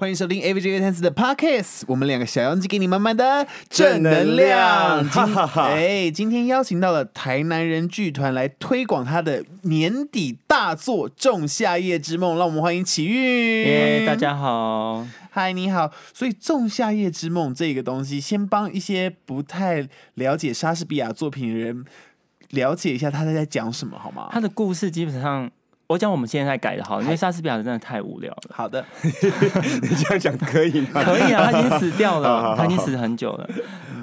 欢迎收听 A V J 探子的 Podcast，我们两个小妖精给你满满的正能量。今哎，今天邀请到了台南人剧团来推广他的年底大作《仲夏夜之梦》，让我们欢迎启运。耶，大家好，嗨，你好。所以《仲夏夜之梦》这个东西，先帮一些不太了解莎士比亚作品的人了解一下他在在讲什么，好吗？他的故事基本上。我讲我们现在改的好，因为莎士比亚真的太无聊了。好的，你这样讲可以吗？可以啊，他已经死掉了，他已经死很久了。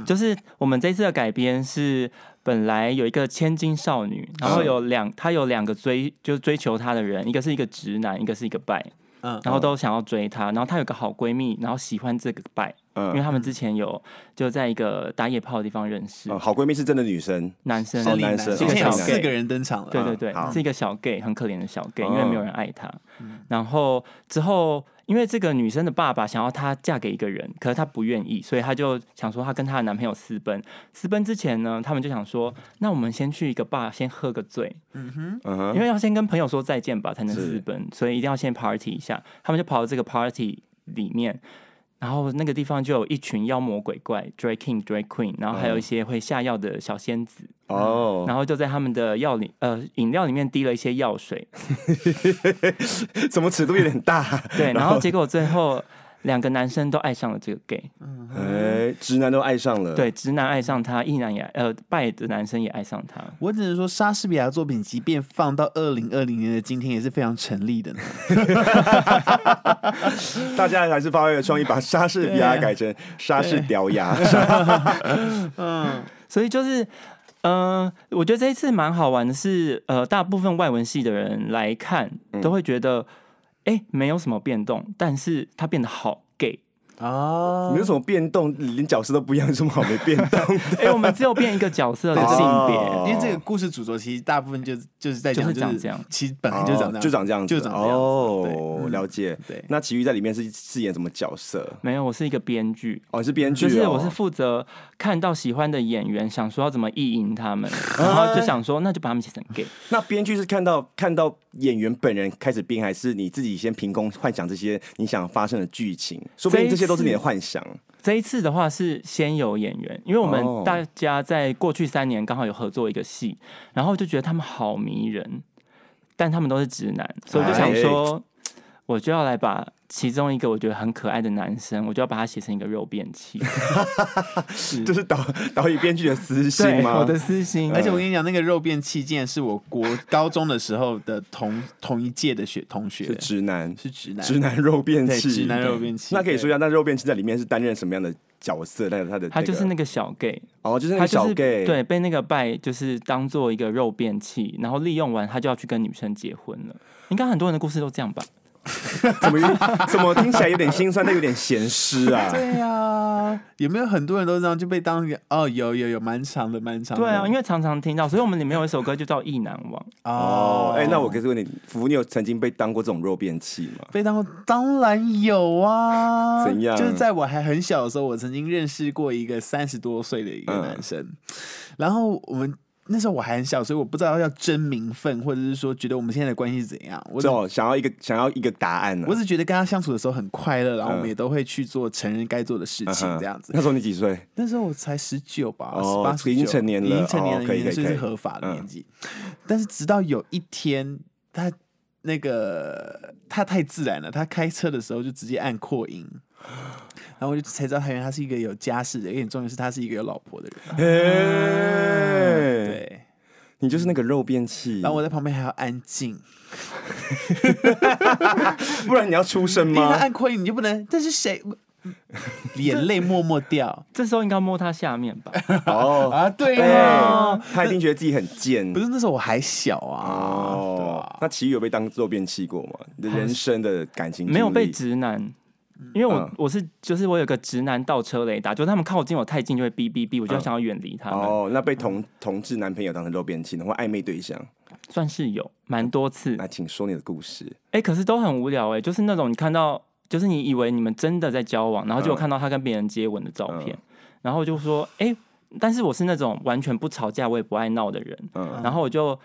就是我们这次的改编是，本来有一个千金少女，然后有两，她有两个追，就是追求她的人，一个是一个直男，一个是一个拜，嗯，然后都想要追她，然后她有个好闺蜜，然后喜欢这个拜。因为他们之前有就在一个打野炮的地方认识，好闺蜜是真的女生，男生，男生，今天有四个人登场了，对对对，是一个小 gay，很可怜的小 gay，因为没有人爱他。然后之后，因为这个女生的爸爸想要她嫁给一个人，可是她不愿意，所以她就想说她跟她的男朋友私奔。私奔之前呢，他们就想说，那我们先去一个坝先喝个醉，嗯哼，因为要先跟朋友说再见吧，才能私奔，所以一定要先 party 一下。他们就跑到这个 party 里面。然后那个地方就有一群妖魔鬼怪，drag king drag queen，然后还有一些会下药的小仙子哦，然后就在他们的药里呃饮料里面滴了一些药水，怎么尺度有点大？对，然后结果最后。两个男生都爱上了这个 gay，哎，直男都爱上了，对，直男爱上他，异男也呃，拜的男生也爱上他。我只能说，莎士比亚作品，即便放到二零二零年的今天，也是非常成立的。大家还是发挥了创意，把莎士比亚改成莎士雕牙。嗯，所以就是，嗯，我觉得这一次蛮好玩的，是呃，大部分外文系的人来看，都会觉得。哎，没有什么变动，但是他变得好 gay。哦，没有什么变动，连角色都不一样，有什么好没变动？哎，我们只有变一个角色的性别，因为这个故事主轴其实大部分就就是在讲就是这样，其实本来就长这样，就长这样，就长这样。哦，了解。对，那其余在里面是饰演什么角色？没有，我是一个编剧。哦，是编剧，就是我是负责看到喜欢的演员，想说要怎么意淫他们，然后就想说那就把他们写成 gay。那编剧是看到看到演员本人开始编，还是你自己先凭空幻想这些你想发生的剧情？说不定这些都是你的幻想。这一次的话是先有演员，因为我们大家在过去三年刚好有合作一个戏，然后就觉得他们好迷人，但他们都是直男，所以我就想说，我就要来把。其中一个我觉得很可爱的男生，我就要把他写成一个肉便器，就是导导演编剧的私心吗？我的私心。而且我跟你讲，那个肉便器竟然是我国高中的时候的同同一届的学同学，是直男，是直男，直男肉便器，直男肉便器。那可以说一下，那肉便器在里面是担任什么样的角色？那他的他就是那个小 gay，哦，就是那个小 gay，对，被那个拜就是当做一个肉便器，然后利用完他就要去跟女生结婚了。应该很多人的故事都这样吧？怎么怎么听起来有点心酸，但有点咸湿啊？对呀，有没有很多人都这样就被当哦？有有有，蛮长的，蛮长。对啊，因为常常听到，所以我们里面有一首歌就叫《意难忘》哦。哎，那我可以问你，福，你有曾经被当过这种肉便器吗？被当过，当然有啊。怎样？就是在我还很小的时候，我曾经认识过一个三十多岁的一个男生，然后我们。那时候我还很小，所以我不知道要争名分，或者是说觉得我们现在的关系是怎样。我就想要一个想要一个答案。我只觉得跟他相处的时候很快乐，然后我们也都会去做成人该做的事情，这样子。那时候你几岁？那时候我才十九吧，十八、已经成年了，已经成年了，已经是合法的年纪。但是直到有一天，他那个他太自然了，他开车的时候就直接按扩音。然后我就才知道，他原来他是一个有家室的，而且重要是他是一个有老婆的人。对，你就是那个肉便器。然后我在旁边还要安静，不然你要出声吗？按扩音你就不能。这是谁？眼泪默默掉。这时候应该摸他下面吧？哦啊，对啊，他一定觉得自己很贱。不是那时候我还小啊。哦，那其余有被当肉便器过吗？你的人生的感情没有被直男。因为我我是就是我有个直男倒车雷达，就是他们靠近我太近就会哔哔哔，我就想要远离他们。哦，那被同同志男朋友当成肉便器或暧昧对象，算是有蛮多次。那请说你的故事。哎，可是都很无聊哎，就是那种你看到，就是你以为你们真的在交往，然后就看到他跟别人接吻的照片，然后就说哎，但是我是那种完全不吵架，我也不爱闹的人，然后我就。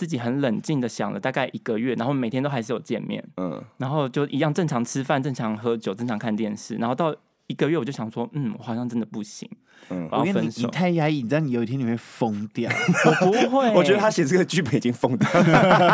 自己很冷静的想了大概一个月，然后每天都还是有见面，嗯，然后就一样正常吃饭、正常喝酒、正常看电视，然后到一个月我就想说，嗯，我好像真的不行，嗯我要分手。太压抑，你知道你有一天你会疯掉。我不会，我觉得他写这个剧本已经疯掉。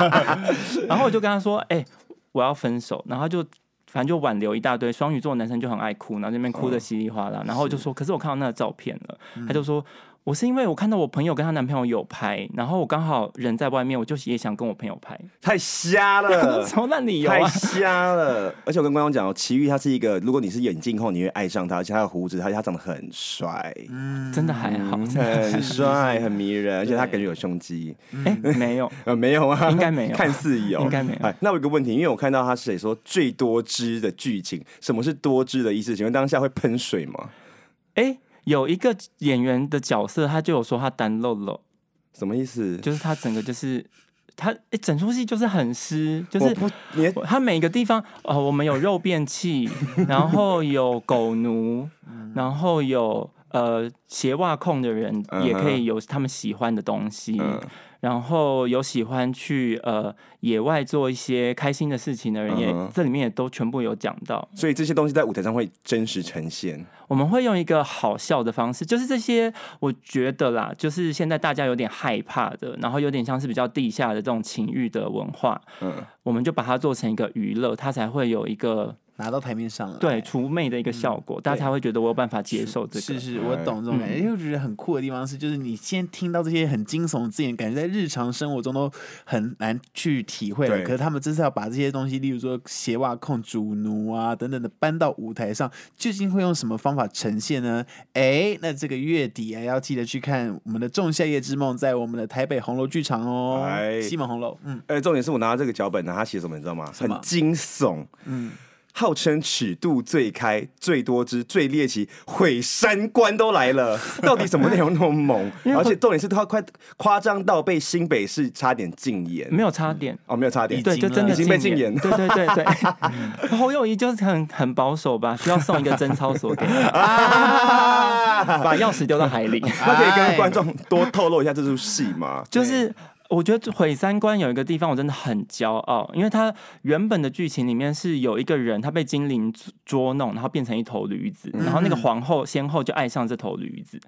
然后我就跟他说：“哎、我要分手。”然后就反正就挽留一大堆。双鱼座男生就很爱哭，然后那边哭的稀里哗啦。然后我就说：“可是我看到那个照片了。他就说：“我是因为我看到我朋友跟她男朋友有拍，然后我刚好人在外面，我就也想跟我朋友拍。太瞎了什么烂理由太啊？瞎了！而且我跟观众讲哦，奇遇他是一个，如果你是眼镜控，你会爱上他，而且他的胡子，而且他长得很帅，嗯真的还好。很帅，很迷人，而且他感觉有胸肌。哎、没有，呃，没有啊，应该没有 看似有，应该没有哎，那我有个问题，因为我看到他写说最多汁的剧情，什么是多汁的意思？请问当下会喷水吗？哎、有一个演员的角色，他就有说他单漏漏，什么意思？就是他整个就是他、一整出戏就是很湿，就是我不，你它每个地方，呃，我们有肉便器，然后有狗奴，然后有呃鞋袜控的人也可以有他们喜欢的东西，嗯然后有喜欢去呃野外做一些开心的事情的人也，这里面也都全部有讲到。所以这些东西在舞台上会真实呈现。我们会用一个好笑的方式，就是这些，我觉得啦，就是现在大家有点害怕的，然后有点像是比较地下的这种情欲的文化，嗯，我们就把它做成一个娱乐，它才会有一个拿到台面上来。对除魅的一个效果，大家才会觉得我有办法接受这个。是是，我懂这种感觉。嗯因为我觉得很酷的地方是，就是你先听到这些很惊悚的字眼，感觉在日常生活中都很难去体会了。对可是他们真是要把这些东西，例如说鞋袜控、主奴啊等等的搬到舞台上，究竟会用什么方法呈现呢？哎，那这个月底啊，要记得去看我们的《仲夏夜之梦》在我们的台北红楼剧场哦，哎西门红楼。嗯哎，重点是我拿到这个脚本呢，他写什么你知道吗？什么很惊悚，嗯，号称尺度最开、最多汁、最猎奇，毁三观都来了。到底什么内容那么猛？而且重点是他快夸张到被新北市差点禁言。没有差点。哦，没有差点，对，就真的已经被禁言言。对对对对，侯友谊就是很很保守吧，需要送一个贞操锁给！把钥匙丢到海里。那可以跟观众多透露一下这出戏吗？就是我觉得毁三观有一个地方我真的很骄傲，因为它原本的剧情里面是有一个人他被精灵捉弄，然后变成一头驴子，然后那个皇后先后就爱上这头驴子，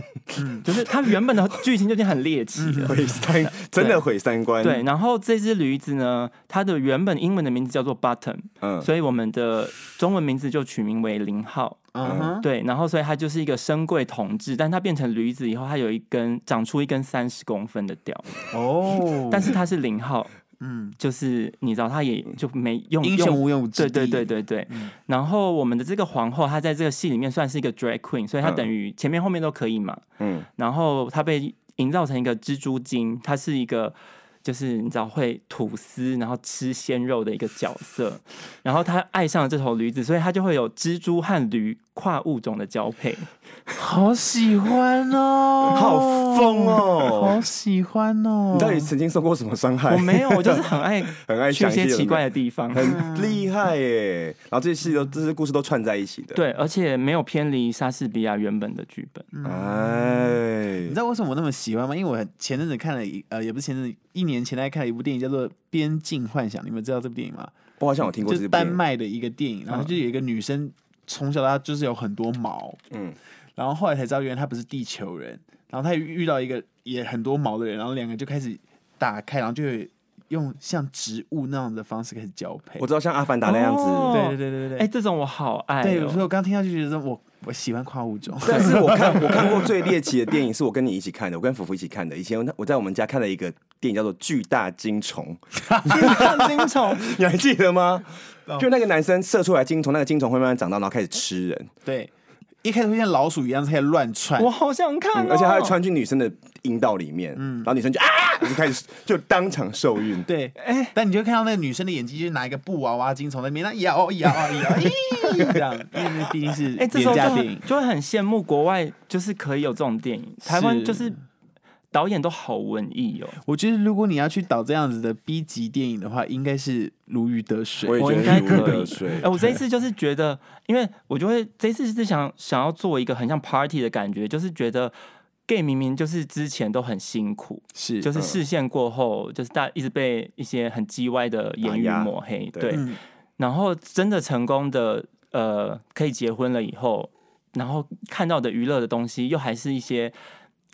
就是他原本的剧情就已经很猎奇了。毁三，真的毁三观。对，，然后这只驴子呢，它的原本英文的名字叫做 Button，、嗯，所以我们的中文名字就取名为零号。嗯哼，对，然后所以它就是一个深贵统治，但它变成驴子以后，它有一根长出一根三十公分的吊，哦，但是它是零号，嗯，就是你知道，它也就没用英雄用。无用武之对地，对对对对，然后我们的这个皇后，她在这个戏里面算是一个 drag queen，所以她嗯。等于前面后面都可以嘛。嗯，然后她被营造成一个蜘蛛精，她是一个就是你知道会吐丝，然后吃鲜肉的一个角色。然后他爱上了这头驴子，所以他就会有蜘蛛和驴跨物种的交配。好喜欢哦，好疯哦好喜欢哦！你到底曾经受过什么伤害？我没有，我就是很爱 很爱去一些些奇怪的地方。很厉害耶。然后这些戏都这些故事都串在一起的。，对，而且没有偏离莎士比亚原本的剧本。哎你知，道为什么我那么喜欢吗？因为我前阵子看了一呃，也不是前阵子，一年前来看了一部电影叫做《边境幻想》，你们知道这部电影吗？我好像有听过就是丹这部电影。麦的一个电影，然后就有一个女生从小到大就是有很多毛，嗯，然后后来才知道原来他不是地球人，然后他遇到一个也很多毛的人，然后两个就开始打开，然后就有用像植物那样的方式开始交配我。知道像阿凡达那样子。哦对对对对对哎、对，这种我好爱、对，哦。所以我刚听到就觉得我我喜欢跨物种。但是我看我看过最猎奇的电影是我跟你一起看的，我跟福福一起看的。以前我在我们家看了一个电影叫做《巨大金虫》，巨大金虫，你还记得吗？哦就那个男生射出来金虫，那个金虫会慢慢长大，然后开始吃人，对，一开始会像老鼠一样开始乱窜我，好想看、哦嗯而且他会穿进女生的阴道里面，嗯然后女生就啊，就开始就当场受孕。对，哎，但你就看到那个女生的眼睛，就拿一个布娃娃金虫在那边那摇摇摇，咦，这样，因为那毕竟是哎、这时候就。就会很羡慕国外，就是可以有这种电影。台湾就是导演都好文艺哦。我觉得如果你要去导这样子的 B 级电影的话，应该是如鱼得水。我应该可以水。哎、我这一次就是觉得，因为我就会这一次是想想要做一个很像 party 的感觉，就是觉得 gay 明明就是之前都很辛苦，是就是视线过后，就是大一直被一些很叽歪的言语抹黑，对。然后真的成功的呃可以结婚了以后，然后看到的娱乐的东西又还是一些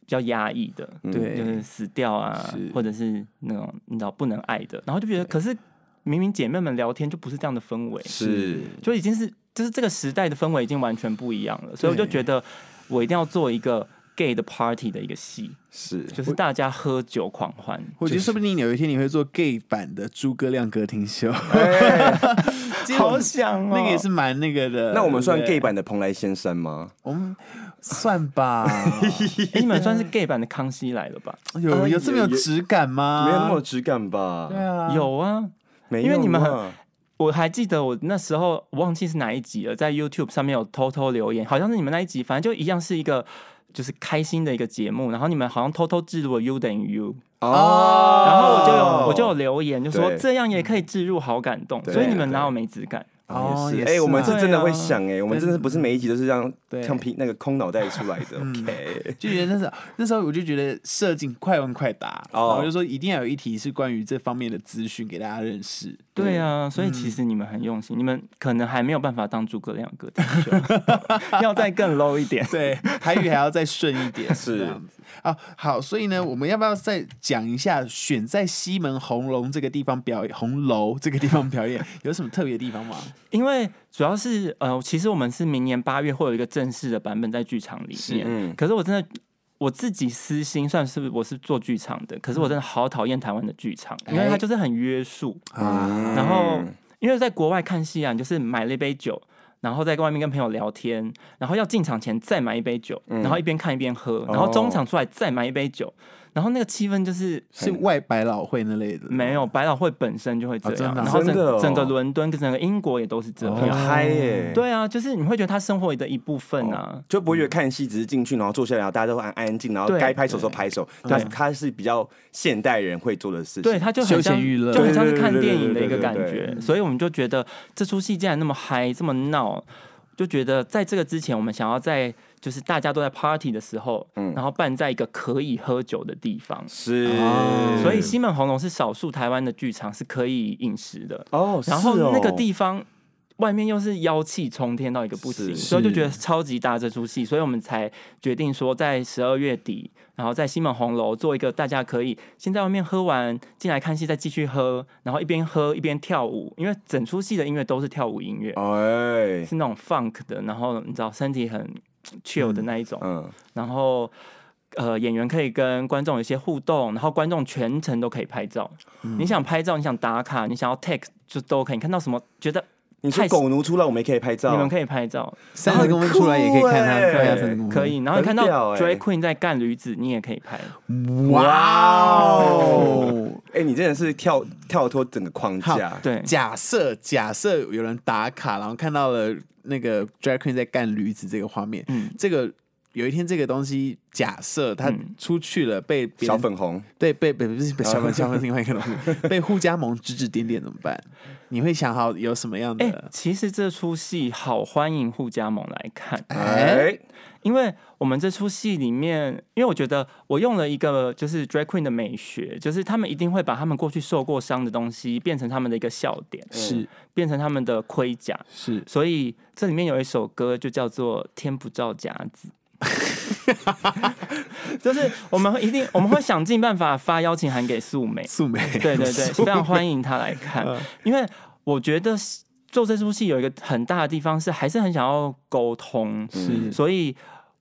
比较压抑的，嗯。对就是死掉啊，或者是那种你知道不能爱的，然后就觉得可是明明姐妹们聊天就不是这样的氛围，是。就已经是就是这个时代的氛围已经完全不一样了，所以我就觉得我一定要做一个 gay 的 party 的一个戏，是，就是大家喝酒狂欢。我觉得说不定有一天你会做 gay 版的诸葛亮歌厅秀，好想哦，那个也是蛮那个的。那我们算 gay 版的蓬莱仙山吗？我们算吧，诶你们算是 gay 版的康熙来了吧？有有这么有质感吗？没有那么有质感吧？对啊，有啊，没有因为你们很我还记得我那时候我忘记是哪一集了，在 YouTube 上面有偷偷留言，好像是你们那一集，反正就一样是一个就是开心的一个节目，然后你们好像偷偷置入了 U 等于 U，哦，然后我就有我就有留言，就说这样也可以置入，好感动，所以你们哪有没质感？也是哎，哦也是我们是真的啊会想哎，我们真的不是每一集都是这样对像凭那个空脑袋出来的。OK，就觉得那时候那时候我就觉得设计快问快答，哦然后我就说一定要有一题是关于这方面的资讯给大家认识。对啊，所以其实你们很用心，你们可能还没有办法当诸葛亮歌厅秀，要再更 low 一点。对，台语还要再顺一点，是这样子啊。好，所以呢，我们要不要再讲一下选在西门红楼这个地方表演，红楼这个地方表演有什么特别的地方吗？因为主要是呃，其实我们是明年八月会有一个正式的版本在剧场里面，嗯，可是我真的我自己私心，算是我是做剧场的，可是我真的好讨厌台湾的剧场，因为它就是很约束。啊，然后因为在国外看戏啊，你就是买了一杯酒，然后在外面跟朋友聊天，然后要进场前再买一杯酒，然后一边看一边喝，然后中场出来再买一杯酒，然后那个气氛就是是外百老汇那类的，没有百老汇本身就会这样，然后整真的哦整个伦敦跟整个英国也都是这很样。嗨耶，对啊，就是你会觉得他生活的一部分啊。就不会觉得看戏只是进去，然后坐下来，然后大家都安安静，然后对该拍手的时候拍手。他对他是比较现代人会做的事情。对，他就休很像闲娱乐就很像是看电影的一个感觉，所以我们就觉得这出戏竟然那么嗨，这么闹，就觉得在这个之前，我们想要在就是大家都在 party 的时候，嗯然后办在一个可以喝酒的地方。是哦，所以西门红楼是少数台湾的剧场是可以饮食的，哦，然后那个地方外面又是妖气冲天到一个不行，所以就觉得超级大这出戏，所以我们才决定说在十二月底，然后在西门红楼做一个大家可以先在外面喝完进来看戏，再继续喝，然后一边喝一边跳舞，因为整出戏的音乐都是跳舞音乐，哎，是那种 funk 的，然后你知道身体很 chill 的那一种，嗯，然后。呃，演员可以跟观众有一些互动，然后观众全程都可以拍照。你想拍照，你想打卡，你想要 take 就都可以。你看到什么觉得你说狗奴出来，我们也可以拍照，你们可以拍照，三十公分出来也可以看他看他三十公分，可以。然后你看到 drag queen 在干驴子，你也可以拍。哇哦！哎，你真的是跳跳脱整个框架，对，假设假设有人打卡，然后看到了那个 drag queen 在干驴子这个画面，嗯，这个有一天这个东西假设他嗯。出去了，被别小粉红，对被被不是被小粉小粉另外一个东西，被互加盟指指点点怎么办？你会想好有什么样哎、的？其实这出戏好欢迎互加盟来看，哎，哎，因为我们这出戏里面，因为我觉得我用了一个就是 drag queen 的美学，就是他们一定会把他们过去受过伤的东西变成他们的一个笑点，是。变成他们的盔甲。是。所以这里面有一首歌就叫做《天不照甲子》，就是我们一定我们会想尽办法发邀请函给素梅，素梅，对对对，非常欢迎她来看，因为我觉得做这出戏有一个很大的地方是还是很想要沟通，是。所以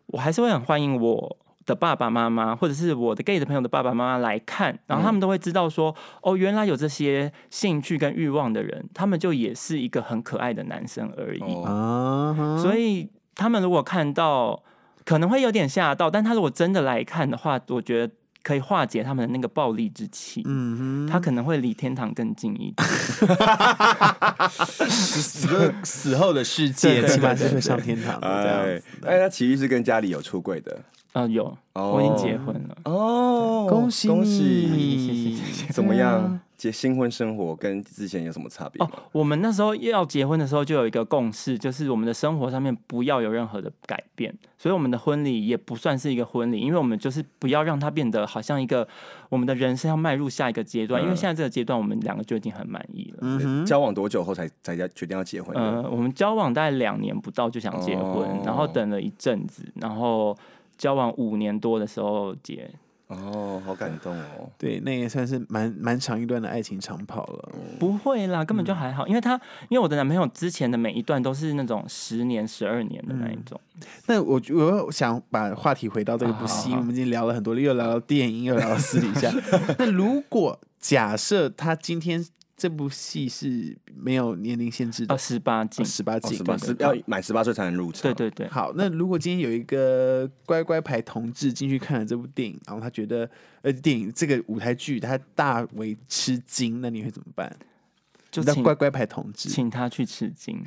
我还是会很欢迎我。的爸爸妈妈，或者是我的 gay 的朋友的爸爸妈妈来看，然后他们都会知道说，哦，原来有这些兴趣跟欲望的人，他们就也是一个很可爱的男生而已。所以他们如果看到，可能会有点吓到，但他如果真的来看的话，我觉得可以化解他们的那个暴力之气。嗯哼他可能会离天堂更近一点。哼，死死后的世界起码是会上天堂的这哎样子，的。哎，那奇遇是跟家里有出柜的啊、有，我已经结婚了。哦，恭喜恭你喜！怎么样？结新婚生活跟之前有什么差别哦？，我们那时候要结婚的时候就有一个共识，就是我们的生活上面不要有任何的改变，所以我们的婚礼也不算是一个婚礼，因为我们就是不要让它变得好像一个我们的人生要迈入下一个阶段，因为嗯现在这个阶段我们两个就已经很满意了。交往多久后才才要决定要结婚的？呃，我们交往大概两年不到就想结婚，哦然后等了一阵子，然后交往五年多的时候结。哦，好感动哦。对，那也算是蛮蛮长一段的爱情长跑了。不会啦，根本就还好，因为他因为我的男朋友之前的每一段都是那种十年、十二年的那一种。那我我想把话题回到这个不戏，啊好好我们已经聊了很多了，又聊到电影，又聊到私底下。那如果假设他今天这部戏是没有年龄限制的哦，，十八禁，十八禁哦十，八对十要满十八岁才能入场。对对对，好，那如果今天有一个乖乖牌同志进去看了这部电影，然后他觉得呃电影这个舞台剧他大为吃惊，那你会怎么办？就请你知道乖乖牌同志，请他去吃惊。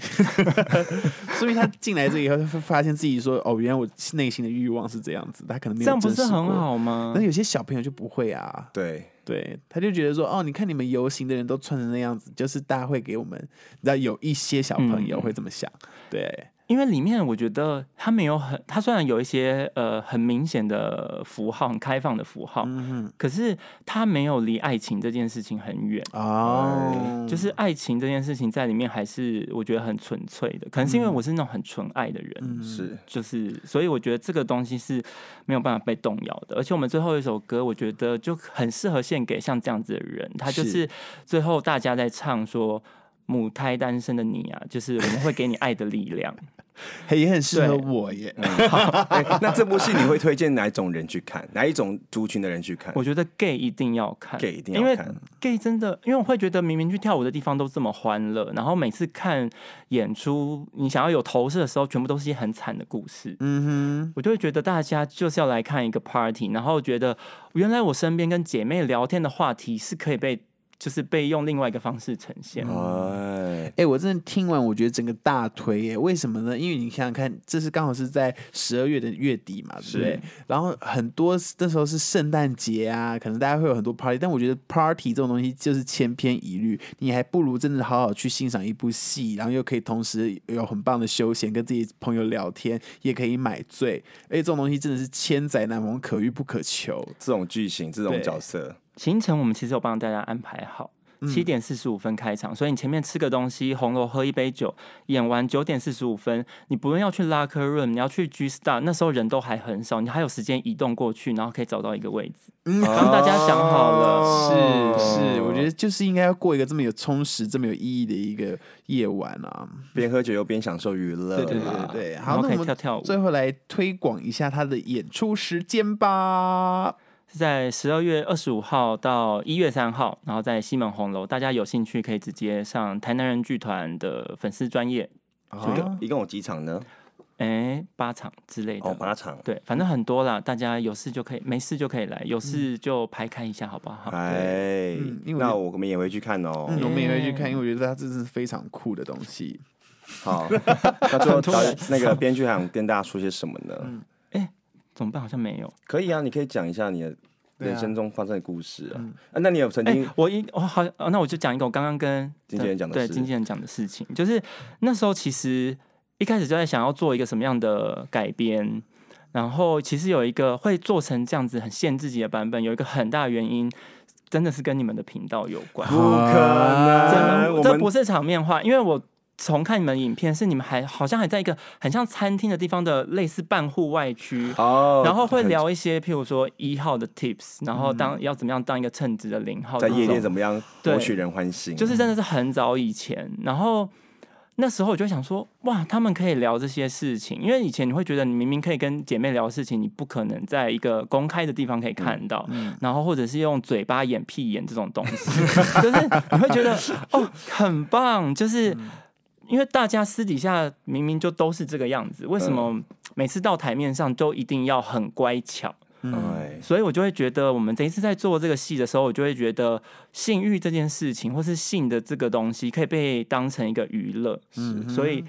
所以他进来这以后，他会发现自己说哦，原来我内心的欲望是这样子，他可能没有这样不是很。好吗那？有些小朋友就不会啊，对，对，他就觉得说，哦，你看你们游行的人都穿成那样子，就是大家会给我们，你知道有一些小朋友嗯会这么想，对，因为里面我觉得他没有很，他虽然有一些呃很明显的符号，很开放的符号，嗯可是他没有离爱情这件事情很远。哼，哦，就是爱情这件事情在里面还是我觉得很纯粹的，可能是因为我是那种很纯爱的人，嗯是就是所以我觉得这个东西是没有办法被动摇的。而且我们最后一首歌，我觉得就很适合献给像这样子的人，他就是是最后大家在唱说。母胎单身的你啊，就是我们会给你爱的力量。嘿也很适合我耶，哎那这部戏你会推荐哪一种人去看？哪一种族群的人去看？我觉得 gay 一定要看。gay 一定要因为看 gay 真的，因为我会觉得明明去跳舞的地方都这么欢乐，然后每次看演出，你想要有投射的时候，全部都是一些很惨的故事。嗯哼。我就会觉得大家就是要来看一个 party，然后觉得原来我身边跟姐妹聊天的话题是可以被，就是被用另外一个方式呈现。哎我真的听完，我觉得整个大推耶，为什么呢？因为你想想看，这是刚好是在十二月的月底嘛，对不对？然后很多那时候是圣诞节啊，可能大家会有很多 party，但我觉得 party 这种东西就是千篇一律，你还不如真的好好去欣赏一部戏，然后又可以同时有很棒的休闲，跟自己朋友聊天，也可以买醉，而且这种东西真的是千载难逢，可遇不可求。这种剧情，这种角色，行程我们其实有帮大家安排好。七点四十五分开场，所以你前面吃个东西，红楼喝一杯酒，演完九点四十五分，你不用要去 locker room，你要去 G Star，那时候人都还很少，你还有时间移动过去，然后可以找到一个位置。嗯帮大家想好了是是，我觉得就是应该要过一个这么有充实、这么有意义的一个夜晚啊。边喝酒又边享受娱乐，对对对对对，好，可以那我们跳跳舞。最后来推广一下他的演出时间吧。是在十二月二十五号到一月三号，然后在西门红楼，大家有兴趣可以直接上台南人剧团的粉丝专业，一啊共一共有几场呢？哎、八场之类的。哦，八场。对，反正很多啦，大家有事就可以，没事就可以来，有事就排开一下，好不好？哎嗯，那我们也会去看哦。嗯，我们也会去看，因为我觉得它这是非常酷的东西。好，那最后 那个编剧还想跟大家说些什么呢？嗯怎么办？好像没有。可以啊，你可以讲一下你的人生中发生的故事啊。嗯啊那你有曾哎、经我一我好、哦，那我就讲一个我刚刚跟经纪人讲的事对经纪人讲的事情，就是那时候其实一开始就在想要做一个什么样的改编，然后其实有一个会做成这样子很限自己的版本，有一个很大的原因。真的是跟你们的频道有关，不可能，真的，这不是场面话，因为我重看你们影片，是你们还好像还在一个很像餐厅的地方的类似半户外区，哦，然后会聊一些，譬如说一号的 tips，然后当、要怎么样当一个称职的零号，在夜店怎么样对。博取人欢心，就是真的是很早以前，然后那时候我就想说，哇，他们可以聊这些事情，因为以前你会觉得你明明可以跟姐妹聊事情，你不可能在一个公开的地方可以看到，然后或者是用嘴巴演屁眼这种东西，就是你会觉得哦，很棒，就是。因为大家私底下明明就都是这个样子，为什么每次到台面上都一定要很乖巧？嗯，所以我就会觉得，我们这一次在做这个戏的时候，我就会觉得性欲这件事情，或是性的这个东西，可以被当成一个娱乐。嗯所以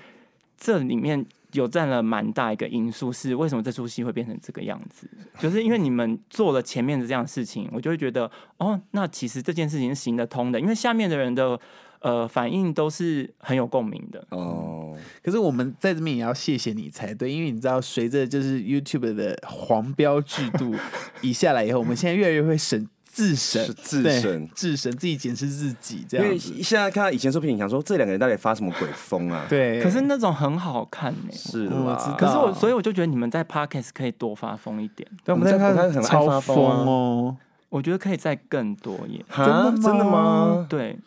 这里面有占了蛮大一个因素，是为什么这出戏会变成这个样子？就是因为你们做了前面的这样的事情，我就会觉得，哦，那其实这件事情是行得通的，因为下面的人的呃反应都是很有共鸣的。哦，可是我们在这边也要谢谢你才对，因为你知道，随着就是 YouTube 的黄标制度 一下来以后，我们现在越来越会审自审，自对审自审自己检视自己这因为样子。现在看到以前作品，想说这两个人到底发什么鬼疯啊？，对，可是那种很好看呢、是嗯我知道啦。可是我，所以我就觉得你们在 podcast 可以多发疯一点，对我们在我们在看很爱超发疯哦，我觉得可以再更多耶。哈真的吗真的吗？对，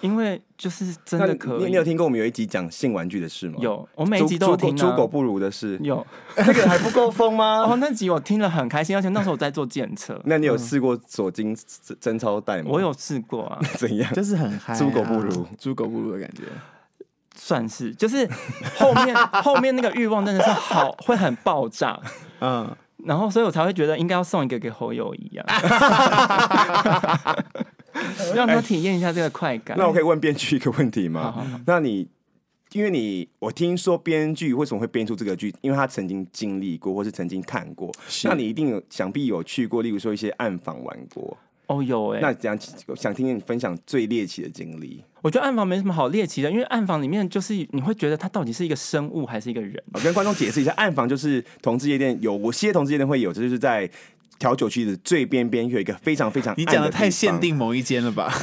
因为就是真的可以。你你有听过我们有一集讲性玩具的事吗？，有，我每一集都有听、啊。猪狗不如的事，有 那个还不够疯吗？哦，那集我听了很开心，而且那时候我在做检测，那你有试过锁精贞操带吗？我有试过啊，怎样？就是很嗨、啊，猪狗不如，猪狗不如的感觉。算是就是后面后面那个欲望真的是好会很爆炸，嗯，然后所以我才会觉得应该要送一个给侯友谊啊，让他体验一下这个快感。那我可以问编剧一个问题好好吗？那你因为你我听说编剧为什么会编出这个剧，因为他曾经经历过，或是曾经看过。那你一定有想必有去过，例如说一些暗访玩过。哦有哎、那这样想听听你分享最猎奇的经历。我觉得暗房没什么好猎奇的，因为暗房里面就是你会觉得它到底是一个生物还是一个人。我跟观众解释一下，暗房就是同志夜店，有些同志夜店会有，这就是在调酒区的最边边有一个非常非常你讲的太限，定某一间了吧？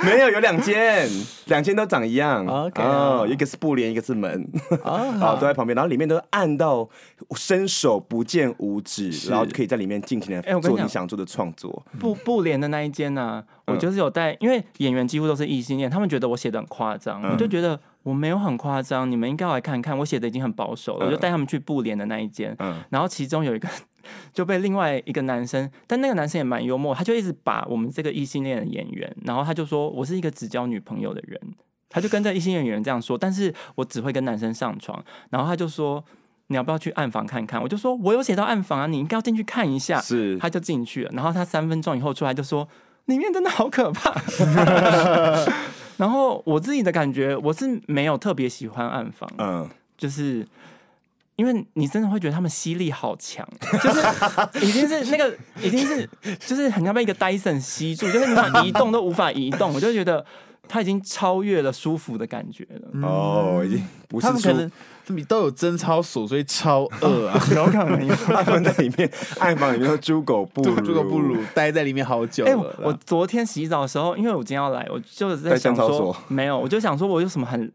没有有两间，两间都长一样。OK 哦，一个是布帘，一个是门，哦 好都在旁边，然后里面都暗到伸手不见五指，然后就可以在里面尽情的做你想做的创作。布布帘的那一间呢、我就是有带，因为演员几乎都是异性恋，他们觉得我写的很夸张，我就觉得我没有很夸张，你们应该要来看看，我写的已经很保守了，我就带他们去布帘的那一间，嗯 然后其中有一个就被另外一个男生，但那个男生也蛮幽默，他就一直把我们这个异性恋的演员，然后他就说我是一个只交女朋友的人，他就跟这异性恋演员这样说，但是我只会跟男生上床，然后他就说。你要不要去暗房看看？我就说我有写到暗房啊，你应该要进去看一下。是他就进去了，然后他三分钟以后出来就说里面真的好可怕。然后我自己的感觉，我是没有特别喜欢暗房，嗯，就是因为你真的会觉得他们吸力好强，就是已经是那个已经是就是很像被一个 Dyson 吸住，就是你想移动都无法移动，我就觉得他已经超越了舒服的感觉了。哦，已经不是说他们可能 他们都有贞操所，所以超饿啊，有可能有。他们在里面暗房里面说猪狗不如，猪狗不如，待在里面好久哎、了。我我昨天洗澡的时候，因为我今天要来，我就是在在想说没有，我就想说我有什么很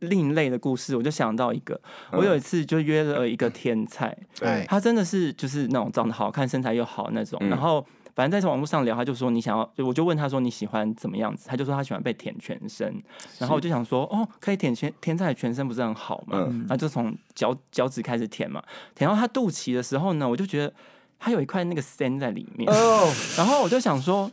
另类的故事，我就想到一个，我有一次就约了一个天才，哎他真的是就是那种长得好看、身材又好那种，嗯然后。反正在网络上聊，他就说你想要，就我就问他说你喜欢怎么样子，他就说他喜欢被舔全身，然后我就想说哦，可以舔全天才的全身不是很好吗？嗯然后就从脚脚趾开始舔嘛，舔到他肚脐的时候呢，我就觉得他有一块那个森在里面，哦，然后我就想说，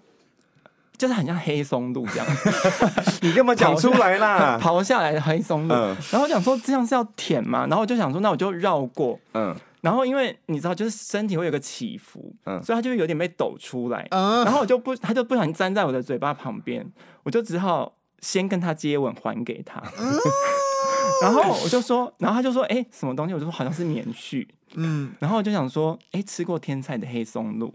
就是很像黑松露这样 你干嘛讲出来啦？刨下来的黑松露。嗯然后我想说这样是要舔嘛，然后我就想说那我就绕过。嗯，然后因为你知道，就是身体会有个起伏，嗯所以它就有点被抖出来。嗯然后我就不，他就不小心粘在我的嘴巴旁边，我就只好先跟他接吻还给他。然后我就说，然后他就说，哎、什么东西？我就说好像是棉絮。嗯，然后我就想说，哎、吃过天菜的黑松露，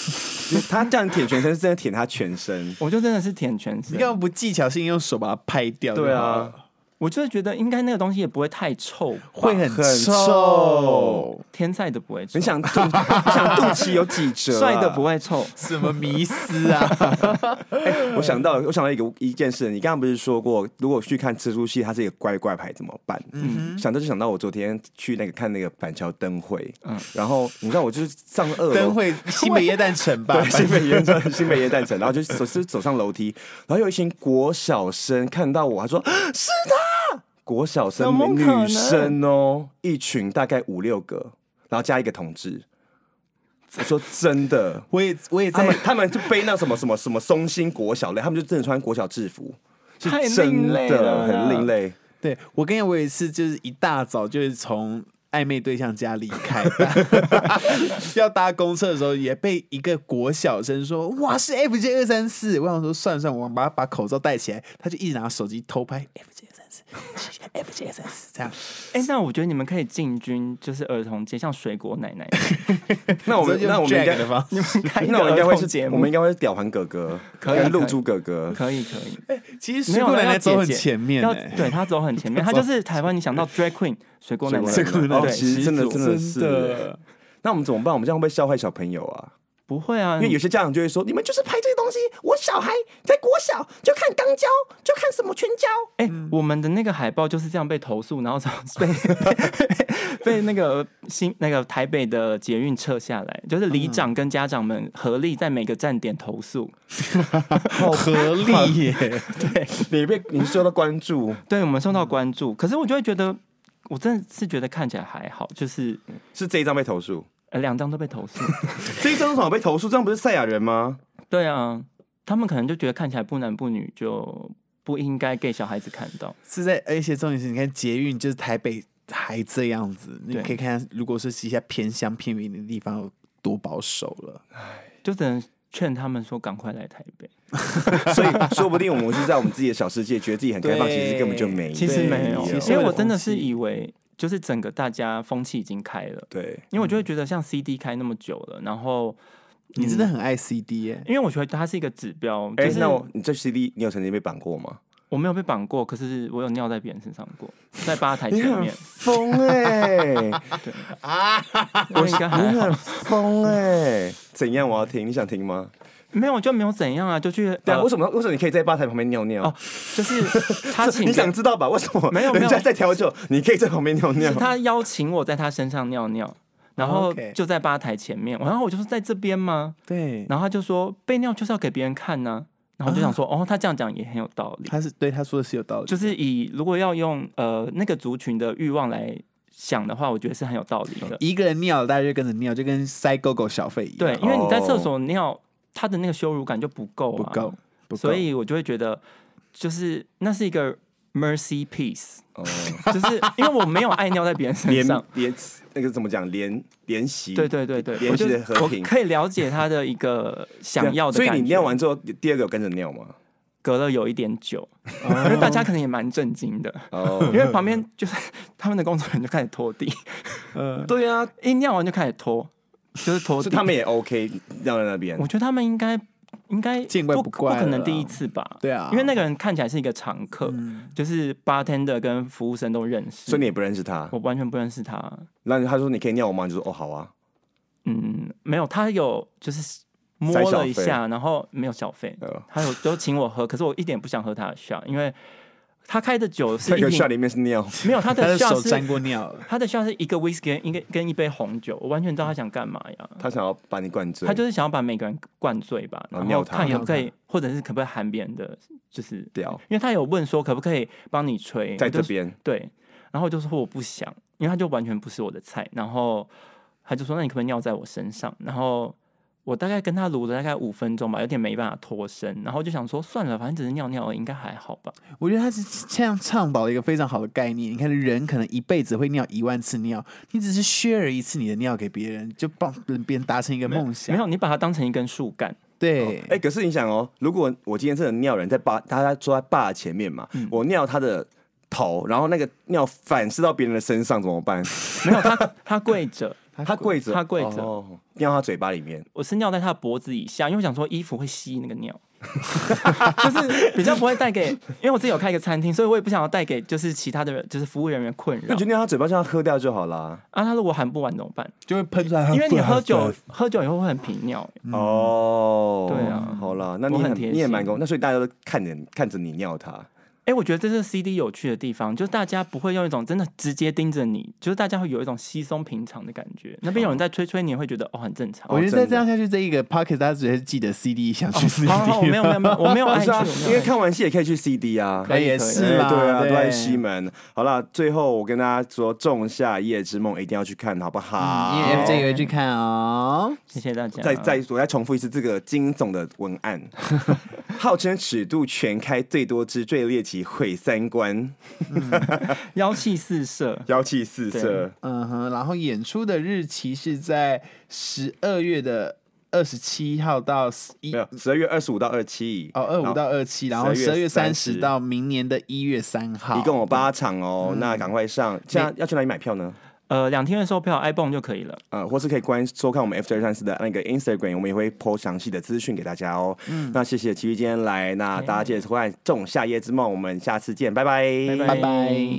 他这样舔全身是真的舔他全身，我就真的是舔全身你。干嘛不技巧性用手把它拍掉？对啊，我就是觉得应该那个东西也不会太臭，会很很臭臭。天菜的不会臭，你想肚，你想肚脐有几 折、啊？帅的不会臭，什么迷思啊？我想到，我想到一个一件事，你刚刚不是说过，如果去看蜘蛛戏，它是一个乖乖牌怎么办？嗯，想到就想到我昨天去那个看那个板桥灯会，嗯，然后你知道我就是上二楼灯会新北耶诞城吧？对，新北耶诞新北耶诞城，然后就走是走上楼梯，然后有一群国小生看到我，他说是他，国小怎生么女生哦，一群大概五六个，然后加一个同志。我说真的，我也我也在他们他们就背那什么什么什么松心国小类，他们就真的穿国小制服，是太真另类很另类。对我跟你讲，我有一次就是一大早就是从暧昧对象家离开，要搭公车的时候也被一个国小生说：“哇，是 FJ 二三四。”我想说算了算了，我把把口罩戴起来，他就一直拿手机偷拍 FJ FJSS 这样。哎、那我觉得你们可以进军就是儿童节，像水果奶奶，那我们那我们应该开一那我应该会是节目，我们应该会是屌环哥哥，可以露珠哥哥。可以可以，哎其实没有水果奶奶走很前面对他走很前面，他就是台湾你想到 drag queen 水果奶奶，水果奶奶其实真的真的是的。那我们怎么办？我们这样会不会笑坏小朋友啊？不会啊，因为有些家长就会说，你们就是拍这些东西，我小孩在国小就看钢胶，就看什么全胶。哎、我们的那个海报就是这样被投诉，然后从被被 被那个新那个台北的捷运撤下来，就是里长跟家长们合力在每个站点投诉，好合力耶！对 你被你受到关注，对我们受到关注。可是我就会觉得，我真的是觉得看起来还好，就是是这一张被投诉，呃两张都被投诉。这一张为什么被投诉？这样不是赛亚人吗？对啊，他们可能就觉得看起来不男不女，就不应该给小孩子看到。是在，而且重点是，你看捷运就是台北还这样子，你可以看，如果是一些偏乡偏远的地方有多保守了。就只能劝他们说赶快来台北。所以说不定我们是在我们自己的小世界，觉得自己很开放，其实根本就没有。其实没有，其实我真的是以为就是整个大家风气已经开了，对，因为我就会觉得像 CD 开那么久了，然后你真的很爱 CD 耶、因为我觉得它是一个指标，哎、就是那我你在 CD 你有曾经被绑过吗？我没有被绑过，可是我有尿在别人身上过，在吧台前面，疯 哎、我应该还好你很，疯哎、怎样？我要听，你想听吗？没有就没有怎样啊，就去对啊，呃为什么？为什么你可以在吧台旁边尿尿？哦就是他请 你想知道吧？为什么？没有没有人家在调酒，你可以在旁边尿尿。他邀请我在他身上尿尿，然后就在吧台前面，然后我就说在这边吗？对，然后他就说被尿就是要给别人看呢、然后我就想说，哦，他这样讲也很有道理，他是对他说的是有道理，就是以如果要用呃那个族群的欲望来想的话，我觉得是很有道理的。一个人尿，大家就跟着尿，就跟塞狗狗小费一样，对，因为你在厕哦。所尿，他的那个羞辱感就不够、啊，不够，不够。所以我就会觉得，就是那是一个 mercy peace，哦，就是因为我没有爱尿在别人身联上。连那个怎么讲？连连席。对对对对，联系我就的和平我可以了解他的一个想要的所以你尿完之后，第二个有跟着尿吗？隔了有一点久，因为大家可能也蛮震惊的，哦因，为旁边就是他们的工作人员就开始拖地，嗯，对啊，一尿完就开始拖，就是拖地。他们也 OK 尿在那边我。觉得他们应该应该见怪不不怪了可能第一次吧？对啊，因为那个人看起来是一个常客，嗯。就是 bartender 跟服务生都认识，所以你也不认识他，我完全不认识他。那他说你可以尿我吗？你就说哦好啊，嗯，没有，他有就是摸了一下，然后没有小费，呃，他有都请我喝，可是我一点不想喝他的 shot，因为他开的酒是那个一瓶 shot 里面是尿，没有他的他的 shot 是手沾过尿。了，他的 shot 是一个 whisky 跟一个跟一杯红酒，我完全知道他想干嘛呀。他想要把你灌醉，他就是想要把每个人灌醉吧，然后看可不可以，或者是可不可以喊别人的，就是屌。因为他有问说可不可以帮你吹，在这边，对，然后我就说我不想，因为他就完全不是我的菜，然后他就说那你可不可以尿在我身上？然后我大概跟他撸了大概五分钟吧，有点没办法脱身，然后就想说算了，反正只是尿尿，应该还好吧。我觉得他是这样倡导了一个非常好的概念。你看，人可能一辈子会尿一万次尿，你只是 share 一次你的尿给别人，就帮别人达成一个梦想。没有，你把它当成一根树干，对，哎、可是你想哦，如果我今天真的尿人在爸，大家坐在爸前面嘛，嗯我尿他的头，然后那个尿反射到别人的身上怎么办？没有他他跪着，他跪着，他跪着哦，尿他嘴巴里面，我是尿在他的脖子以下，因为我想说衣服会吸那个尿，就是比较不会带给，因为我自己有开一个餐厅，所以我也不想要带给就是其他的人，就是服务人员困扰那就。尿他嘴巴，这样喝掉就好啦。啊，他如果含不完怎么办？就会喷出来。因为你喝酒，喝酒以后会很频尿、欸哦，对啊好啦，那你很我很你也蛮公，那所以大家都看着看着你尿他，哎、我觉得这是 CD 有趣的地方，就是大家不会用一种真的直接盯着你，就是大家会有一种稀松平常的感觉。那边有人在吹吹你，也会觉得哦很正常。我觉得再这样下去，这一个 pocket 大家只会记得 CD 想去 CD，、好好，我没有没有没有，我没有 爱因为看完戏也可以去 CD 啊。可以也是啦，对啊，都在西门。好了，最后我跟大家说，《仲夏夜之梦》一定要去看，好不好？因为 FJ 也会去看哦。谢谢大家。再再我再重复一次这个惊悚的文案，号称尺度全开、最多汁、最猎奇、毁三观、妖气四射，妖气四射。嗯哼，然后演出的日期是在十二月的二十七号到一没有十二月二十五到二七。哦，二五到二七，然后十二月月三十。到明年的一月三号，一共有八场哦，那赶快上。现在要去哪里买票呢？呃，两天的售票 iPhone 就可以了。呃，或是可以关收看我们 F 二三四的那个 Instagram，我们也会 po 详细的资讯给大家哦。嗯那谢谢奇遇今天来，那大家记得收看《这种夏夜之梦》，我们下次见，拜拜，拜拜拜。